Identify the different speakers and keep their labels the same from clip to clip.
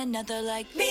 Speaker 1: ！another like me.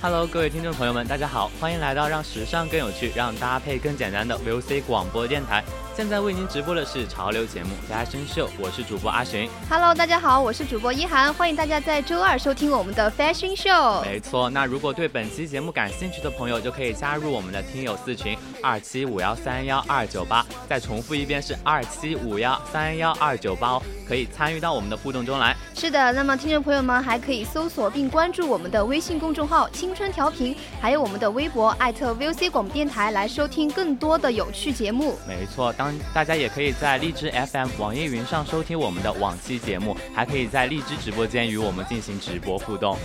Speaker 1: Hello，各位听众朋友们，大家好，欢迎来到让时尚更有趣、让搭配更简单的 VOC 广播电台。现在为您直播的是潮流节目《Fashion Show》，我是主播阿寻。
Speaker 2: Hello，大家好，我是主播一涵，欢迎大家在周二收听我们的《Fashion Show》。
Speaker 1: 没错，那如果对本期节目感兴趣的朋友，就可以加入我们的听友四群二七五幺三幺二九八。再重复一遍是二七五幺三幺二九八哦，可以参与到我们的互动中来。
Speaker 2: 是的，那么听众朋友们还可以搜索并关注我们的微信公众号“青春调频”，还有我们的微博艾特 VOC 广播电台来收听更多的有趣节目。
Speaker 1: 没错，当大家也可以。在荔枝 FM、网易云上收听我们的往期节目，还可以在荔枝直播间与我们进行直播互动。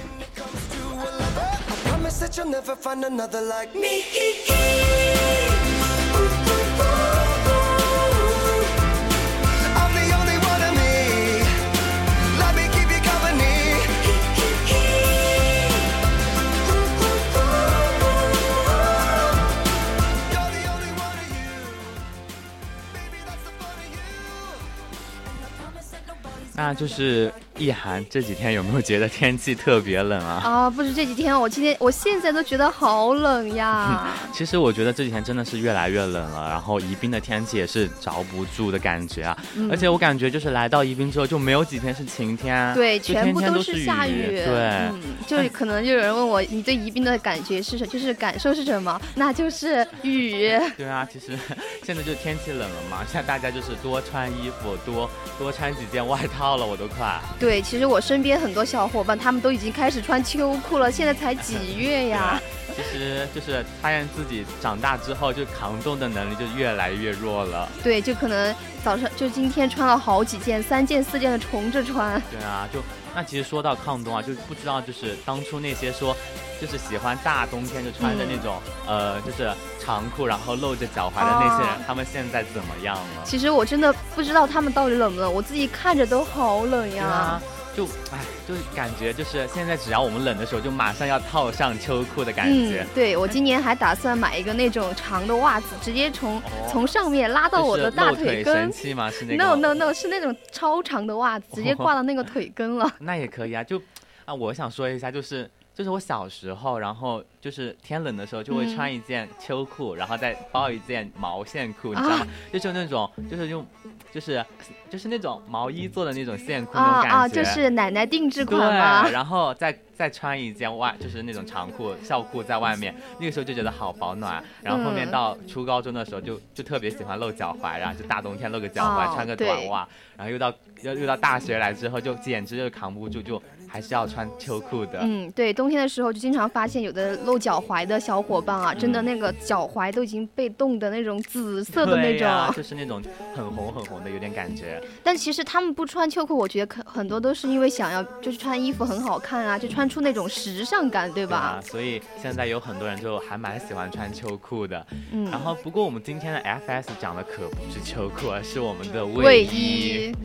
Speaker 1: 那就是意涵，这几天有没有觉得天气特别冷啊？
Speaker 2: 啊，不是这几天，我今天我现在都觉得好冷呀。
Speaker 1: 其实我觉得这几天真的是越来越冷了，然后宜宾的天气也是着不住的感觉啊。而且我感觉就是来到宜宾之后就没有几天是晴天，
Speaker 2: 对，全部
Speaker 1: 都
Speaker 2: 是下
Speaker 1: 雨。对，
Speaker 2: 就可能就有人问我，你对宜宾的感觉是什，就是感受是什么？那就是雨。
Speaker 1: 对啊，其实 现在就天气冷了嘛，现在大家就是多穿衣服，多多穿几件外套。了我都快。
Speaker 2: 对，其实我身边很多小伙伴，他们都已经开始穿秋裤了。现在才几 月呀？
Speaker 1: 其实就是发现自己长大之后，就扛冻的能力就越来越弱了。
Speaker 2: 对，就可能早上就今天穿了好几件，三件四件的重着穿。
Speaker 1: 对啊，就那其实说到抗冬啊，就不知道就是当初那些说。就是喜欢大冬天就穿着那种呃，就是长裤，然后露着脚踝的那些人，他们现在怎么样了？
Speaker 2: 其实我真的不知道他们到底冷不冷，我自己看着都好冷
Speaker 1: 呀。就哎，就是感觉就是现在，只要我们冷的时候，就马上要套上秋裤的感觉。
Speaker 2: 嗯，对我今年还打算买一个那种长的袜子，直接从从上面拉到我的大腿根。
Speaker 1: 神器吗？是那？No
Speaker 2: No No，是那种超长的袜子，直接挂到那个腿根了。
Speaker 1: 那也可以啊，就啊，我想说一下，就是。就是我小时候，然后就是天冷的时候，就会穿一件秋裤，然后再包一件毛线裤，你知道吗？就是那种，就是用，就是就是那种毛衣做的那种线裤那种感觉。
Speaker 2: 就是奶奶定制款
Speaker 1: 然后再再穿一件外，就是那种长裤、校裤在外面，那个时候就觉得好保暖。然后后面到初高中的时候，就就特别喜欢露脚踝，然后就大冬天露个脚踝，穿个短袜。然后又到又又到大学来之后，就简直就扛不住，就。还是要穿秋裤的。
Speaker 2: 嗯，对，冬天的时候就经常发现有的露脚踝的小伙伴啊，真的那个脚踝都已经被冻的那种紫色的那种，
Speaker 1: 就是那种很红很红的，有点感觉。
Speaker 2: 但其实他们不穿秋裤，我觉得可很多都是因为想要就是穿衣服很好看啊，就穿出那种时尚感，对吧？
Speaker 1: 啊，所以现在有很多人就还蛮喜欢穿秋裤的。嗯，然后不过我们今天的 FS 讲的可不是秋裤，而是我们的卫衣。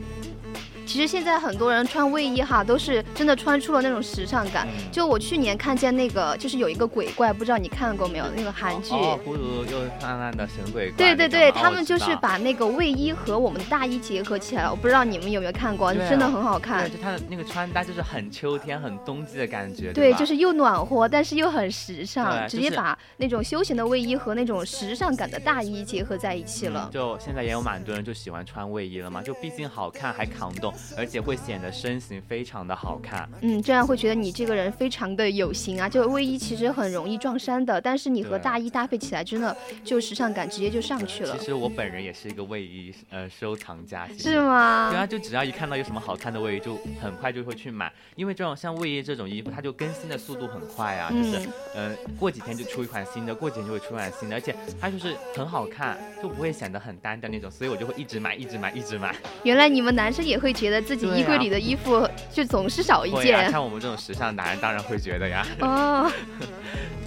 Speaker 2: 其实现在很多人穿卫衣哈，都是真的穿出了那种时尚感。就我去年看见那个，就是有一个鬼怪，不知道你看过没有？那个韩剧《
Speaker 1: 忽如又灿烂的神鬼怪》。
Speaker 2: 对对对，他们就是把那个卫衣和我们的大衣结合起来了。我不知道你们有没有看过，真的很好看。
Speaker 1: 就他的那个穿搭就是很秋天、很冬季的感觉。
Speaker 2: 对，就是又暖和，但是又很时尚，直接把那种休闲的卫衣和那种时尚感的大衣结合在一起了。
Speaker 1: 就现在也有蛮多人就喜欢穿卫衣了嘛，就毕竟好看还抗冻。而且会显得身形非常的好看。
Speaker 2: 嗯，这样会觉得你这个人非常的有型啊。就卫衣其实很容易撞衫的，但是你和大衣搭配起来，真的就时尚感直接就上去了。
Speaker 1: 其实我本人也是一个卫衣呃收藏家，
Speaker 2: 是吗？
Speaker 1: 对啊，就只要一看到有什么好看的卫衣，就很快就会去买，因为这种像卫衣这种衣服，它就更新的速度很快啊，就是嗯过几天就出一款新的，过几天就会出一款新的，而且它就是很好看，就不会显得很单调那种，所以我就会一直买，一直买，一直买。
Speaker 2: 原来你们男生也会觉得自己衣柜里的衣服就总是少一件，
Speaker 1: 像我们这种时尚男人当然会觉得呀。
Speaker 2: 哦。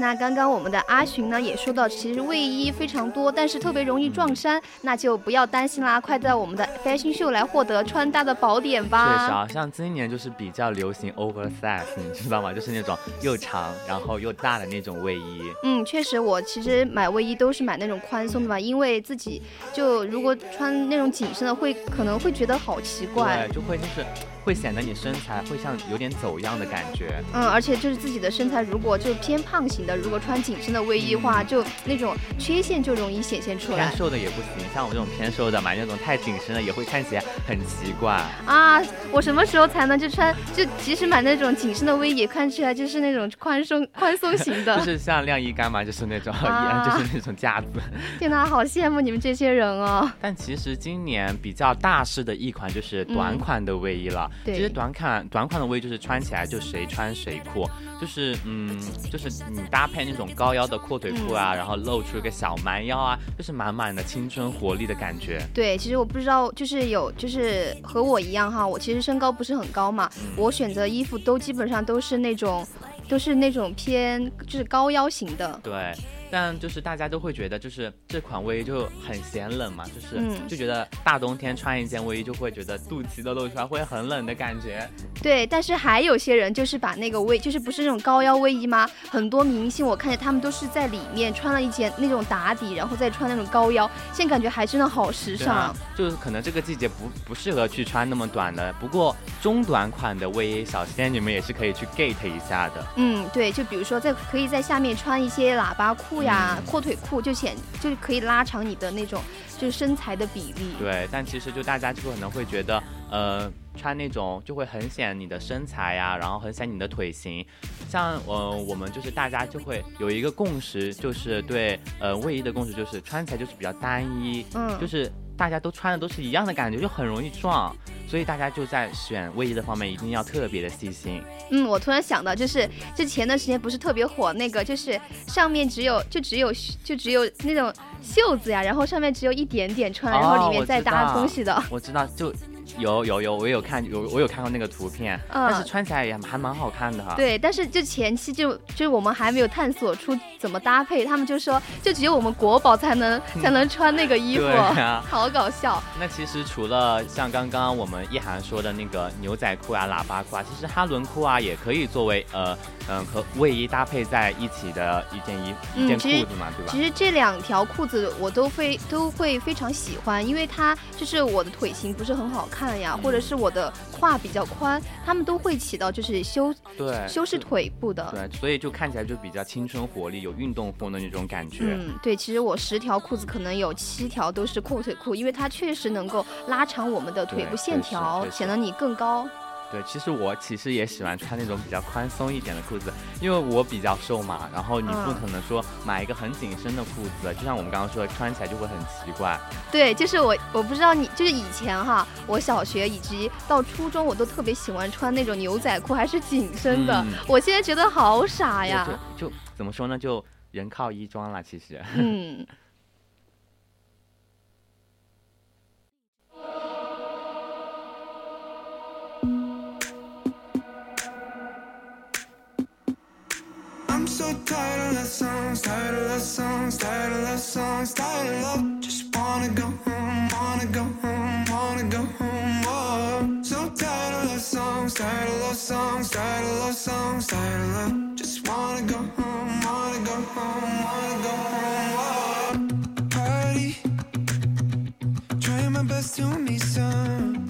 Speaker 2: 那刚刚我们的阿寻呢也说到，其实卫衣非常多，但是特别容易撞衫，那就不要担心啦，快在我们的 fashion show 来获得穿搭的宝典吧。
Speaker 1: 确实啊，像今年就是比较流行 oversize，你知道吗？就是那种又长然后又大的那种卫衣。
Speaker 2: 嗯，确实，我其实买卫衣都是买那种宽松的吧，因为自己就如果穿那种紧身的，会可能会觉得好奇怪，
Speaker 1: 对，就会就是。会显得你身材会像有点走样的感觉，
Speaker 2: 嗯，而且就是自己的身材如果就偏胖型的，如果穿紧身的卫衣的话，就那种缺陷就容易显现出来。
Speaker 1: 偏瘦的也不行，像我这种偏瘦的买那种太紧身的也会看起来很奇怪
Speaker 2: 啊。我什么时候才能就穿就即使买那种紧身的卫衣，看起来就是那种宽松宽松型的，
Speaker 1: 就是像晾衣杆嘛，就是那种，就是那种架子。
Speaker 2: 天哪，好羡慕你们这些人哦。
Speaker 1: 但其实今年比较大势的一款就是短款的卫衣了。其实短款短款的卫衣就是穿起来就谁穿谁酷，就是嗯，就是你搭配那种高腰的阔腿裤啊，然后露出一个小蛮腰啊，就是满满的青春活力的感觉。
Speaker 2: 对，其实我不知道，就是有就是和我一样哈，我其实身高不是很高嘛，我选择衣服都基本上都是那种，都是那种偏就是高腰型的。
Speaker 1: 对。但就是大家都会觉得，就是这款卫衣就很显冷嘛，就是就觉得大冬天穿一件卫衣就会觉得肚脐都露出来，会很冷的感觉。
Speaker 2: 对，但是还有些人就是把那个卫，就是不是那种高腰卫衣吗？很多明星我看见他们都是在里面穿了一件那种打底，然后再穿那种高腰，现在感觉还真的好时尚。
Speaker 1: 就是可能这个季节不不适合去穿那么短的，不过中短款的卫衣，小仙女们也是可以去 get 一下的。
Speaker 2: 嗯，对，就比如说在可以在下面穿一些喇叭裤。呀，阔腿裤就显就是可以拉长你的那种就是身材的比例。
Speaker 1: 对，但其实就大家就可能会觉得，呃，穿那种就会很显你的身材呀，然后很显你的腿型。像呃，我们就是大家就会有一个共识，就是对呃卫衣的共识就是穿起来就是比较单一，嗯，就是大家都穿的都是一样的感觉，就很容易撞。所以大家就在选卫衣的方面一定要特别的细心。
Speaker 2: 嗯，我突然想到，就是就前段时间不是特别火那个，就是上面只有就只有就只有那种袖子呀，然后上面只有一点点穿，然后里面再搭东西的。
Speaker 1: 我知道，就。有有有，我有看有我有看过那个图片，但是穿起来也还蛮好看的哈。
Speaker 2: 对，但是就前期就就是我们还没有探索出怎么搭配，他们就说就只有我们国宝才能 才能穿那个衣服，好搞笑。
Speaker 1: 那其实除了像刚刚我们一涵说的那个牛仔裤啊、喇叭裤啊，其实哈伦裤啊也可以作为呃嗯和卫衣搭配在一起的一件衣一件裤子嘛，对吧？
Speaker 2: 其实这两条裤子我都非都会非常喜欢，因为它就是我的腿型不是很好看。看呀，或者是我的胯比较宽，他们都会起到就是修
Speaker 1: 对
Speaker 2: 修饰腿部的，
Speaker 1: 对，所以就看起来就比较青春活力，有运动风的那种感觉。
Speaker 2: 嗯，对，其实我十条裤子可能有七条都是阔腿裤，因为它确实能够拉长我们的腿部线条，显得你更高。
Speaker 1: 对，其实我其实也喜欢穿那种比较宽松一点的裤子，因为我比较瘦嘛。然后你不可能说买一个很紧身的裤子，就像我们刚刚说的，穿起来就会很奇怪。
Speaker 2: 对，就是我，我不知道你，就是以前哈，我小学以及到初中，我都特别喜欢穿那种牛仔裤，还是紧身的。我现在觉得好傻呀。
Speaker 1: 就怎么说呢？就人靠衣装了，其实。嗯。Tired of songs, tired of songs, tired of songs, tired of. Just wanna go home.
Speaker 3: wanna go home, wanna go home. Oh, so tired of songs, tired of songs, tired of songs, tired of. Just wanna go home, wanna go home, wanna go home. Oh, party, trying my best to meet somebody,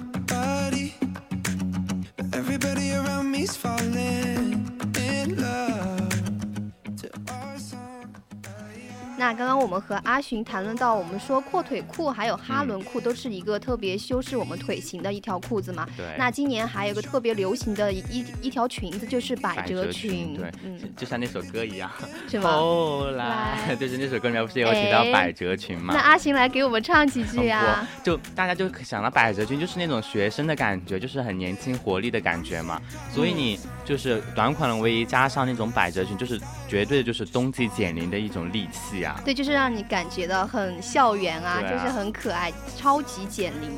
Speaker 2: 那刚刚我们和阿寻谈论到，我们说阔腿裤还有哈伦裤都是一个特别修饰我们腿型的一条裤子嘛。
Speaker 1: 对
Speaker 2: 那今年还有个特别流行的一一一条裙子，就是百
Speaker 1: 百
Speaker 2: 褶
Speaker 1: 褶裙，对，
Speaker 2: 嗯，
Speaker 1: 就像那首歌一样。
Speaker 2: 是吗？
Speaker 1: 后
Speaker 2: 来
Speaker 1: 来，就是那首歌里面不是有提到
Speaker 2: 哎
Speaker 1: 百褶裙吗？
Speaker 2: 那阿寻来给我们唱几句呀、
Speaker 1: 我就大家就想到百褶裙，就是那种学生的感觉，就是很年轻活力的感觉嘛。所以你就是短款的卫衣加上那种百褶裙，就是绝对就是冬季减龄的一种利器啊。
Speaker 2: 对，就是让你感觉到很校园啊，
Speaker 1: 啊
Speaker 2: 就是很可爱，超级减龄。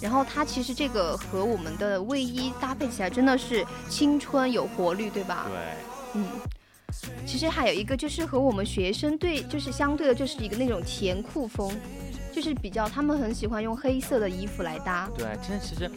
Speaker 2: 然后它其实这个和我们的卫衣搭配起来真的是青春有活力，对吧？
Speaker 1: 对，
Speaker 2: 嗯。其实还有一个就是和我们学生对，就是相对的，就是一个那种甜酷风，就是比较他们很喜欢用黑色的衣服来搭。
Speaker 1: 对，真的其实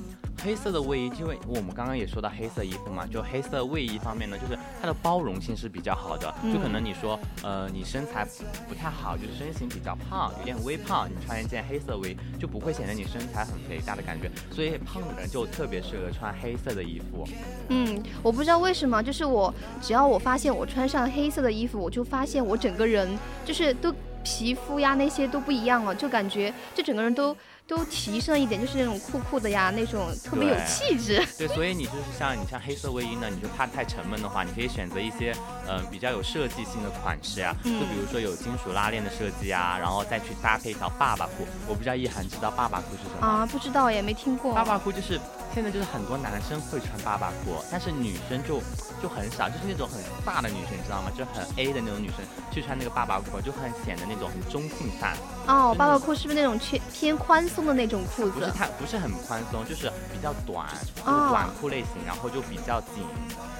Speaker 1: 黑色的卫衣，因为我们刚刚也说到黑色衣服嘛，就黑色卫衣方面呢，就是它的包容性是比较好的。
Speaker 2: 嗯
Speaker 1: 就可能你说，呃，你身材不太好，就是身形比较胖，有点微胖，你穿一件黑色卫衣就不会显得你身材很肥大的感觉。所以胖的人就特别适合穿黑色的衣服。
Speaker 2: 嗯，我不知道为什么，就是我只要我发现我穿上黑色的衣服，我就发现我整个人就是都皮肤呀那些都不一样了，就感觉就整个人都都提升一点，就是那种酷酷的呀，那种特别有气质。
Speaker 1: 对，所以你就是像你像黑色卫衣呢，你就怕太沉闷的话，你可以选择一些嗯、呃比较有设计性的款式啊，
Speaker 2: 嗯
Speaker 1: 就比如说有金属拉链的设计啊，然后再去搭配一条爸爸裤。我不知道意涵知道爸爸裤是什么？
Speaker 2: 啊，不知道也没听过。
Speaker 1: 爸爸裤就是现在就是很多男生会穿爸爸裤，但是女生就就很少，就是那种很大的女生，你知道吗？就很 A 的那种女生去穿那个爸爸裤，就很显得那种很中性范。
Speaker 2: 哦，爸爸裤是不是那种偏偏宽松的那种裤子
Speaker 1: 不是？它不是很宽松，就是比较短，就是
Speaker 2: 哦
Speaker 1: 短裤类型，然后就比较紧，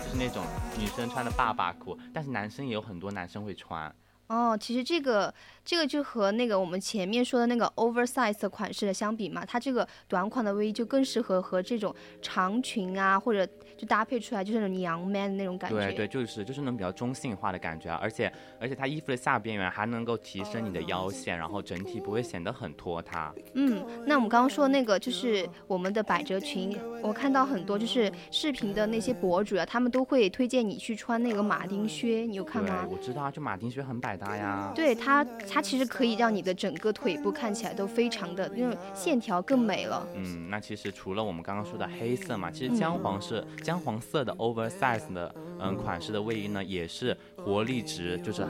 Speaker 1: 就是那种女生穿的爸爸裤，但是男生也有很多男生会穿。
Speaker 2: 哦，其实这个这个就和那个我们前面说的那个 oversize 的款式的相比嘛，它这个短款的卫衣就更适合和这种长裙啊，或者就搭配出来就是那种娘 man 的那种感觉。
Speaker 1: 对对，就是就是那种比较中性化的感觉啊，而且而且它衣服的下边缘还能够提升你的腰线，然后整体不会显得很拖沓。
Speaker 2: 嗯，那我们刚刚说的那个就是我们的百褶裙，我看到很多就是视频的那些博主啊，他们都会推荐你去穿那个马丁靴，你有看
Speaker 1: 对
Speaker 2: 吗，？
Speaker 1: 我知道啊，就马丁靴很百搭呀。
Speaker 2: 对它，它其实可以让你的整个腿部看起来都非常的那种线条更美了。
Speaker 1: 嗯，那其实除了我们刚刚说的黑色嘛，其
Speaker 2: 嗯
Speaker 1: 实姜黄是姜黄色的 oversize 的嗯款式的卫衣呢，也是活力值就是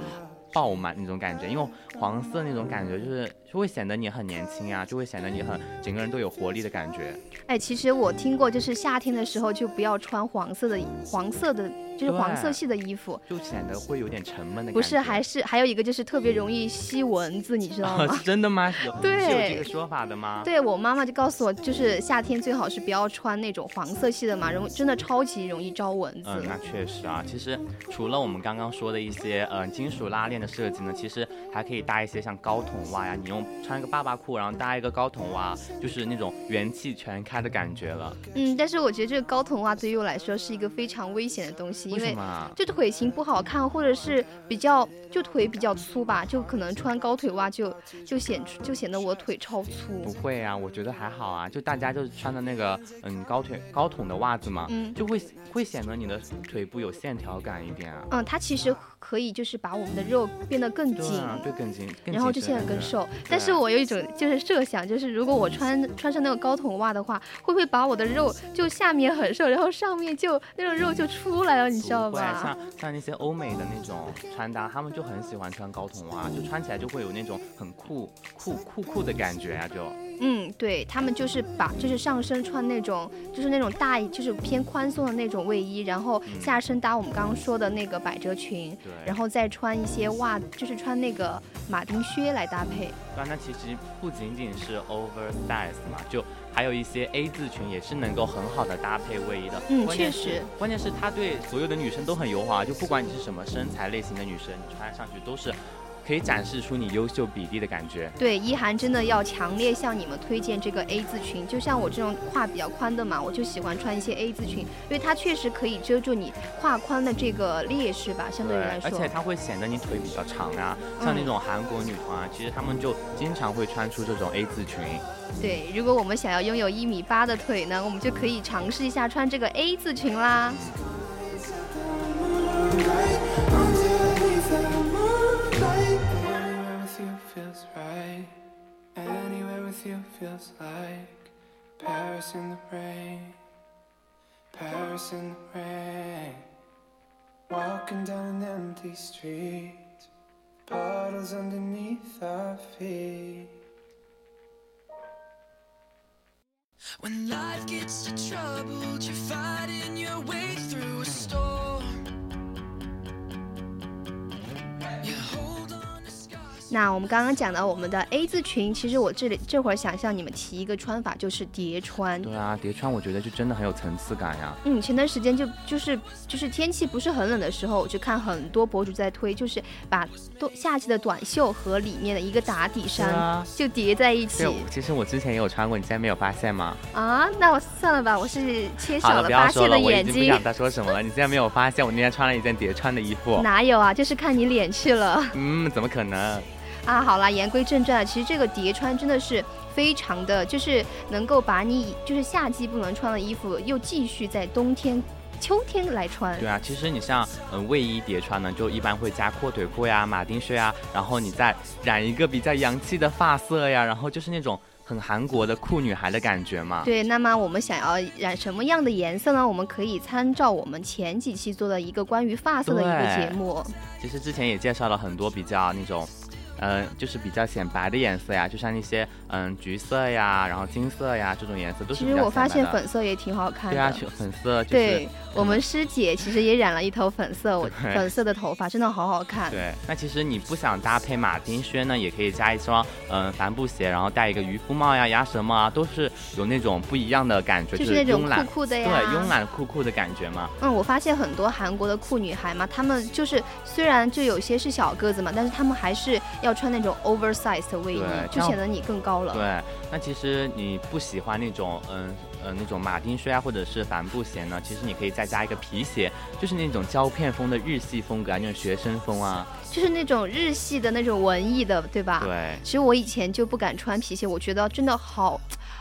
Speaker 1: 爆满那种感觉，因为黄色那种感觉就是就会显得你很年轻啊，就会显得你很整个人都有活力的感觉。
Speaker 2: 哎，其实我听过，就是夏天的时候就不要穿黄色的黄色的，就是黄色系的衣服。
Speaker 1: 就显得会有点沉闷的感觉。
Speaker 2: 不是，还是还有一个就是特别容易吸蚊子，你知道吗
Speaker 1: 是？真的吗？
Speaker 2: 对
Speaker 1: 是有这个说法的吗？
Speaker 2: 对我妈妈就告诉我，就是夏天最好是不要穿那种黄色系的嘛，容真的超级容易招蚊子。
Speaker 1: 嗯，那确实啊。其实除了我们刚刚说的一些呃金属拉链的设计呢，其实还可以搭一些像高筒袜呀。你用穿一个爸爸裤，然后搭一个高筒袜，就是那种元气全开的感觉了。
Speaker 2: 嗯，但是我觉得这个高筒袜对于我来说是一个非常危险的东西，因为？就腿型不好看，或者是比较就腿比较粗吧，就可能穿高腿袜就就显出就显得我腿超粗
Speaker 1: 不。会啊，我觉得还好啊。就大家就是穿的那个嗯高腿高筒的袜子嘛，
Speaker 2: 嗯
Speaker 1: 就会会显得你的腿部有线条感一点啊。
Speaker 2: 嗯，它其实可以就是把我们的肉变得更紧，
Speaker 1: 对更紧，更
Speaker 2: 然后就显得更瘦。但是我有一种就是设想，就是如果我穿穿上那个高筒袜的话，会不会把我的肉就下面很瘦，然后上面就那种肉就出来了，你知道吧？
Speaker 1: 像像那些欧美的那种穿搭，他们就很喜欢穿高筒袜，就穿起来就会有那种很酷酷酷酷的感觉啊，就
Speaker 2: 嗯，对他们就是把就是上身穿那种就是那种大就是偏宽松的那种卫衣，然后
Speaker 1: 嗯
Speaker 2: 下身搭我们刚刚说的那个百褶裙，
Speaker 1: 对。
Speaker 2: 然后再穿一些袜，就是穿那个马丁靴来搭配。
Speaker 1: 对啊，那其实不仅仅是 oversize 嘛，就还有一些 A 字裙也是能够很好的搭配卫衣的。
Speaker 2: 嗯确实
Speaker 1: 关键是它对所有的女生都很友好啊，就不管你是什么身材类型的女生，你穿上去都是可以展示出你优秀比例的感觉。
Speaker 2: 对，一涵真的要强烈向你们推荐这个 A 字裙。就像我这种胯比较宽的嘛，我就喜欢穿一些 A 字裙，因为它确实可以遮住你胯宽的这个劣势吧，相对于来说。
Speaker 1: 而且它会显得你腿比较长啊。像那种韩国女团啊，其实她们就经常会穿出这种 A 字裙。
Speaker 2: 对，如果我们想要拥有一米八的腿呢，我们就可以尝试一下穿这个 A 字裙啦。
Speaker 3: like Paris in the rain. Paris in the rain. Walking down an empty street. Puddles underneath our feet. When life gets you troubled, you're fighting your way through a storm.
Speaker 2: 那我们刚刚讲到我们的 A 字裙，其实我这里这会儿想向你们提一个穿法，就是叠穿。
Speaker 1: 对啊，叠穿我觉得就真的很有层次感呀。
Speaker 2: 嗯，前段时间就就是就是天气不是很冷的时候，我就看很多博主在推，就是把冬夏季的短袖和里面的一个打底衫、
Speaker 1: 啊
Speaker 2: 就叠在一起，
Speaker 1: 其实我之前也有穿过，你现在没有发现吗？
Speaker 2: 啊。那我算了吧，我是缺
Speaker 1: 少了，
Speaker 2: 发现的
Speaker 1: 我已
Speaker 2: 眼睛
Speaker 1: 经不想。再说什么了。你现在没有发现我那天穿了一件叠穿的衣服？
Speaker 2: 哪有啊？就是看你脸去了
Speaker 1: 嗯，怎么可能？
Speaker 2: 啊！好啦，言归正传，其实这个叠穿真的是非常的，就是能够把你就是夏季不能穿的衣服，又继续在冬天、秋天来穿。
Speaker 1: 对啊，其实你像嗯、呃卫衣叠穿呢，就一般会加阔腿裤呀、马丁靴呀，然后你再染一个比较洋气的发色呀，然后就是那种很韩国的酷女孩的感觉嘛。
Speaker 2: 对，那么我们想要染什么样的颜色呢？我们可以参照我们前几期做的一个关于发色的一个节目。
Speaker 1: 其实之前也介绍了很多比较那种。嗯，就是比较显白的颜色呀，就像那些嗯橘色呀，然后金色呀这种颜色都是
Speaker 2: 其实我发现粉色也挺好看的。
Speaker 1: 对啊，粉粉色就是
Speaker 2: 对我们师姐其实也染了一头粉色，我粉色的头发真的好好看。
Speaker 1: 对，那其实你不想搭配马丁靴呢，也可以加一双嗯帆布鞋，然后戴一个渔夫帽呀、鸭舌帽啊，都是有那种不一样的感觉，
Speaker 2: 就是那种
Speaker 1: 慵懒
Speaker 2: 酷酷的呀。
Speaker 1: 对，慵懒酷酷的感觉嘛。
Speaker 2: 嗯，我发现很多韩国的酷女孩嘛，她们就是虽然就有些是小个子嘛，但是她们还是要穿那种 oversize 的卫衣就显得你更高了。
Speaker 1: 对，那其实你不喜欢那种嗯呃那种马丁靴啊，或者是帆布鞋呢，其实你可以再加一个皮鞋，就是那种胶片风的日系风格啊，那种学生风啊。
Speaker 2: 就是那种日系的那种文艺的，对吧？
Speaker 1: 对，
Speaker 2: 其实我以前就不敢穿皮鞋，我觉得真的好，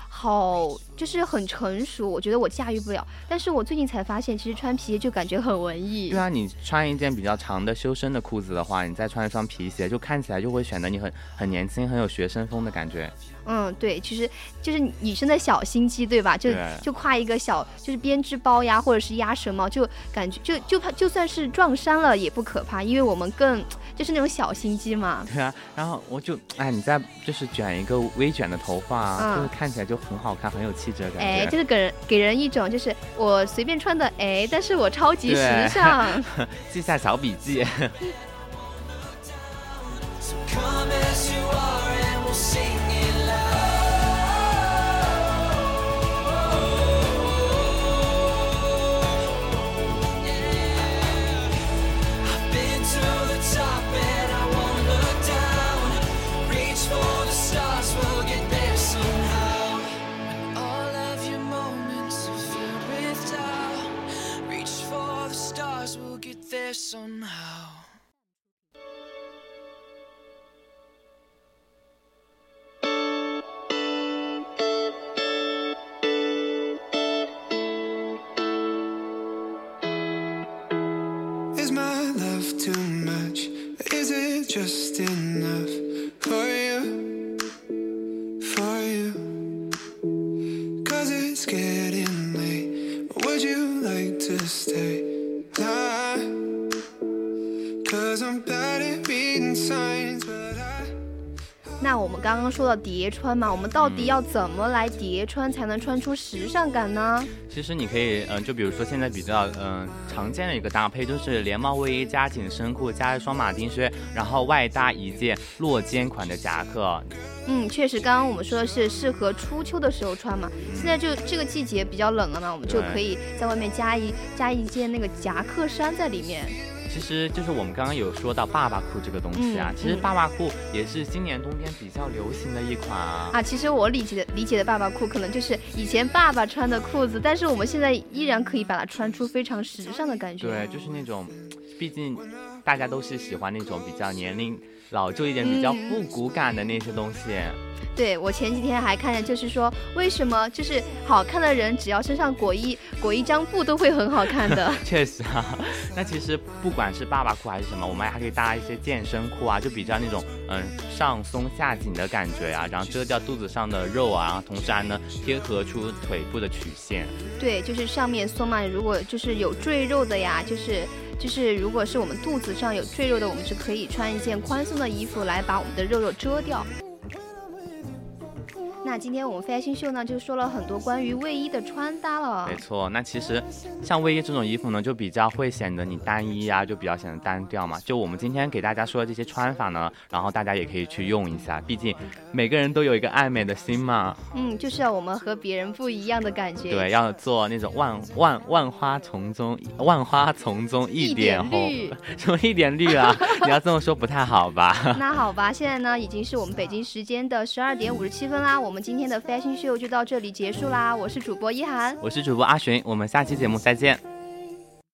Speaker 2: 好，就是很成熟，我觉得我驾驭不了。但是我最近才发现，其实穿皮鞋就感觉很文艺
Speaker 1: 对。啊，你穿一件比较长的修身的裤子的话，你再穿一双皮鞋，就看起来就会显得你很很年轻，很有学生风的感觉。
Speaker 2: 嗯，对，其实就是女生的小心机，对吧？就就挎一个小就是编织包呀，或者是鸭舌帽，就感觉就就怕就算是撞衫了也不可怕，因为我们更就是那种小心机嘛。
Speaker 1: 对啊，然后我就哎，你再就是卷一个微卷的头发就是看起来就很好看，很有气质的感
Speaker 2: 哎，就是给人给人一种就是我随便穿的哎，但是我超级时
Speaker 1: 对
Speaker 2: 尚。
Speaker 1: 记下小笔记。
Speaker 2: 那我们刚刚说到叠穿嘛，我们到底要怎么来叠穿才能穿出时尚感呢？
Speaker 1: 其实你可以，嗯、就比如说现在比较嗯、常见的一个搭配，就是连帽卫衣加紧身裤加一双马丁靴，然后外搭一件落肩款的夹克。
Speaker 2: 嗯，确实，刚刚我们说的是适合初秋的时候穿嘛。现在就这个季节比较冷了嘛，我们就可以在外面加一加一件那个夹克衫在里面。
Speaker 1: 其实就是我们刚刚有说到爸爸裤这个东西啊，
Speaker 2: 嗯
Speaker 1: 其实
Speaker 2: 嗯
Speaker 1: 爸爸裤也是今年冬天比较流行的一款啊。
Speaker 2: 啊，其实我理解的理解的爸爸裤，可能就是以前爸爸穿的裤子，但是我们现在依然可以把它穿出非常时尚的感觉。
Speaker 1: 对，就是那种，毕竟大家都是喜欢那种比较年龄老旧一点、比较
Speaker 2: 嗯
Speaker 1: 复古感的那些东西。
Speaker 2: 对我前几天还看见，就是说为什么就是好看的人只要身上裹一裹一张布都会很好看的。
Speaker 1: 确实啊，那其实不管是爸爸裤还是什么，我们还可以搭一些健身裤啊，就比较那种嗯上松下紧的感觉啊，然后遮掉肚子上的肉啊，然后同时还能贴合出腿部的曲线。
Speaker 2: 对，就是上面松嘛，如果就是有赘肉的呀，就是就是如果是我们肚子上有赘肉的，我们是可以穿一件宽松的衣服来把我们的肉肉遮掉。那今天我们 fashion 秀呢，就说了很多关于卫衣的穿搭了
Speaker 1: 没。错，那其实像卫衣这种衣服呢，就比较会显得你单一啊，就比较显得单调嘛。就我们今天给大家说的这些穿法呢，然后大家也可以去用一下，毕竟每个人都有一个爱美的心嘛。
Speaker 2: 嗯，就是要我们和别人不一样的感觉。
Speaker 1: 对，要做那种万万万花丛中万花丛中一
Speaker 2: 一
Speaker 1: 点红，
Speaker 2: 点。
Speaker 1: 什么一点绿啊？你要这么说不太好吧？
Speaker 2: 那好吧，现在呢已经是我们北京时间的十二点五十七分啦，我们今天的 fashion show 就到这里结束啦。我是主播一涵，
Speaker 1: 我是主播阿寻，我们下期节目再见。